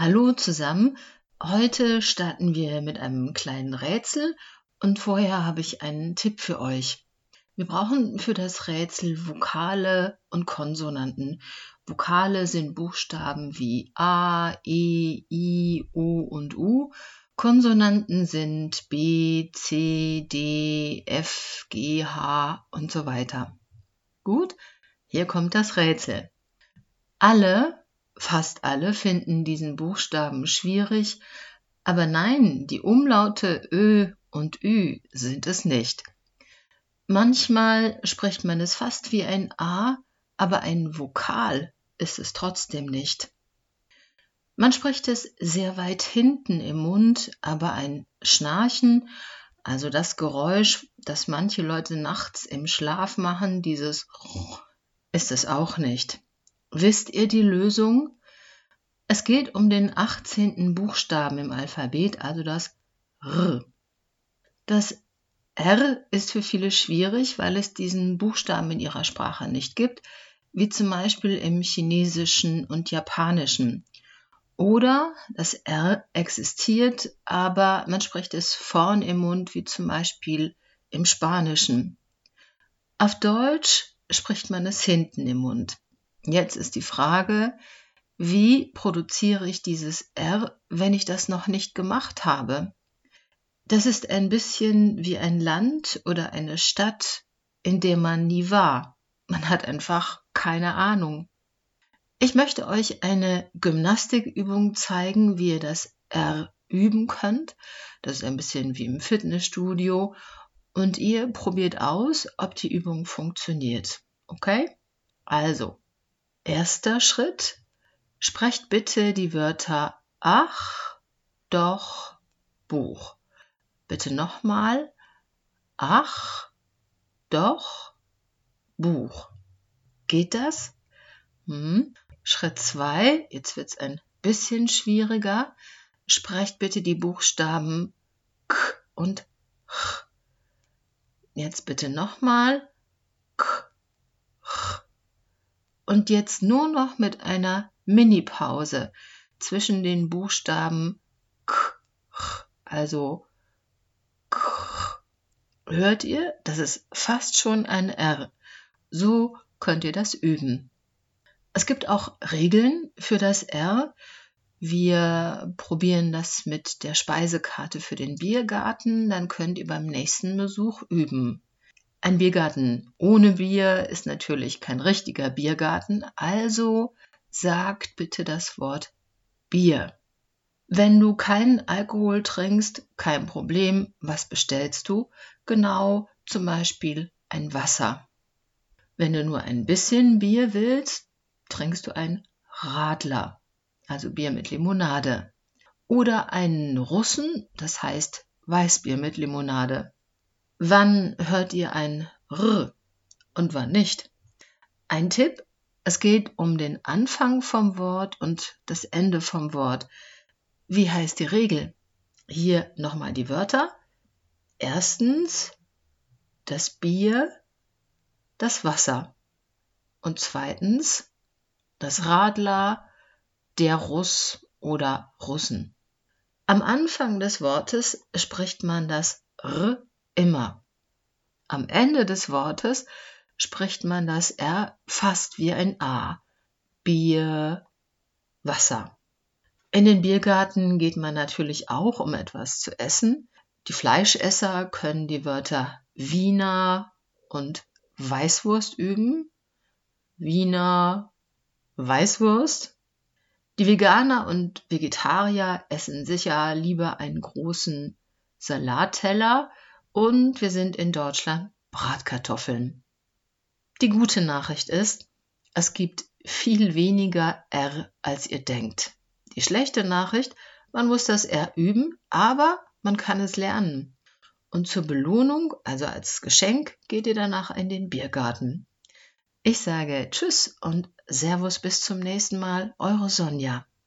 Hallo zusammen. Heute starten wir mit einem kleinen Rätsel und vorher habe ich einen Tipp für euch. Wir brauchen für das Rätsel Vokale und Konsonanten. Vokale sind Buchstaben wie A, E, I, O und U. Konsonanten sind B, C, D, F, G, H und so weiter. Gut, hier kommt das Rätsel. Alle Fast alle finden diesen Buchstaben schwierig, aber nein, die Umlaute Ö und Ü sind es nicht. Manchmal spricht man es fast wie ein A, aber ein Vokal ist es trotzdem nicht. Man spricht es sehr weit hinten im Mund, aber ein Schnarchen, also das Geräusch, das manche Leute nachts im Schlaf machen, dieses ist es auch nicht. Wisst ihr die Lösung? Es geht um den 18. Buchstaben im Alphabet, also das R. Das R ist für viele schwierig, weil es diesen Buchstaben in ihrer Sprache nicht gibt, wie zum Beispiel im Chinesischen und Japanischen. Oder das R existiert, aber man spricht es vorn im Mund, wie zum Beispiel im Spanischen. Auf Deutsch spricht man es hinten im Mund. Jetzt ist die Frage, wie produziere ich dieses R, wenn ich das noch nicht gemacht habe? Das ist ein bisschen wie ein Land oder eine Stadt, in der man nie war. Man hat einfach keine Ahnung. Ich möchte euch eine Gymnastikübung zeigen, wie ihr das R üben könnt. Das ist ein bisschen wie im Fitnessstudio. Und ihr probiert aus, ob die Übung funktioniert. Okay? Also, Erster Schritt. Sprecht bitte die Wörter ach, doch, Buch. Bitte nochmal. Ach, doch, Buch. Geht das? Hm. Schritt zwei. Jetzt wird es ein bisschen schwieriger. Sprecht bitte die Buchstaben K und Ch. Jetzt bitte nochmal. K und jetzt nur noch mit einer Mini-Pause zwischen den Buchstaben K, also K. Hört ihr? Das ist fast schon ein R. So könnt ihr das üben. Es gibt auch Regeln für das R. Wir probieren das mit der Speisekarte für den Biergarten, dann könnt ihr beim nächsten Besuch üben. Ein Biergarten ohne Bier ist natürlich kein richtiger Biergarten, also sagt bitte das Wort Bier. Wenn du keinen Alkohol trinkst, kein Problem. Was bestellst du? Genau, zum Beispiel ein Wasser. Wenn du nur ein bisschen Bier willst, trinkst du ein Radler, also Bier mit Limonade. Oder einen Russen, das heißt Weißbier mit Limonade. Wann hört ihr ein R und wann nicht? Ein Tipp, es geht um den Anfang vom Wort und das Ende vom Wort. Wie heißt die Regel? Hier nochmal die Wörter. Erstens das Bier, das Wasser. Und zweitens das Radler, der Russ oder Russen. Am Anfang des Wortes spricht man das R immer. Am Ende des Wortes spricht man das R fast wie ein A. Bier, Wasser. In den Biergarten geht man natürlich auch, um etwas zu essen. Die Fleischesser können die Wörter Wiener und Weißwurst üben. Wiener, Weißwurst. Die Veganer und Vegetarier essen sicher lieber einen großen Salatteller und wir sind in Deutschland Bratkartoffeln. Die gute Nachricht ist, es gibt viel weniger R, als ihr denkt. Die schlechte Nachricht, man muss das R üben, aber man kann es lernen. Und zur Belohnung, also als Geschenk, geht ihr danach in den Biergarten. Ich sage Tschüss und Servus bis zum nächsten Mal, eure Sonja.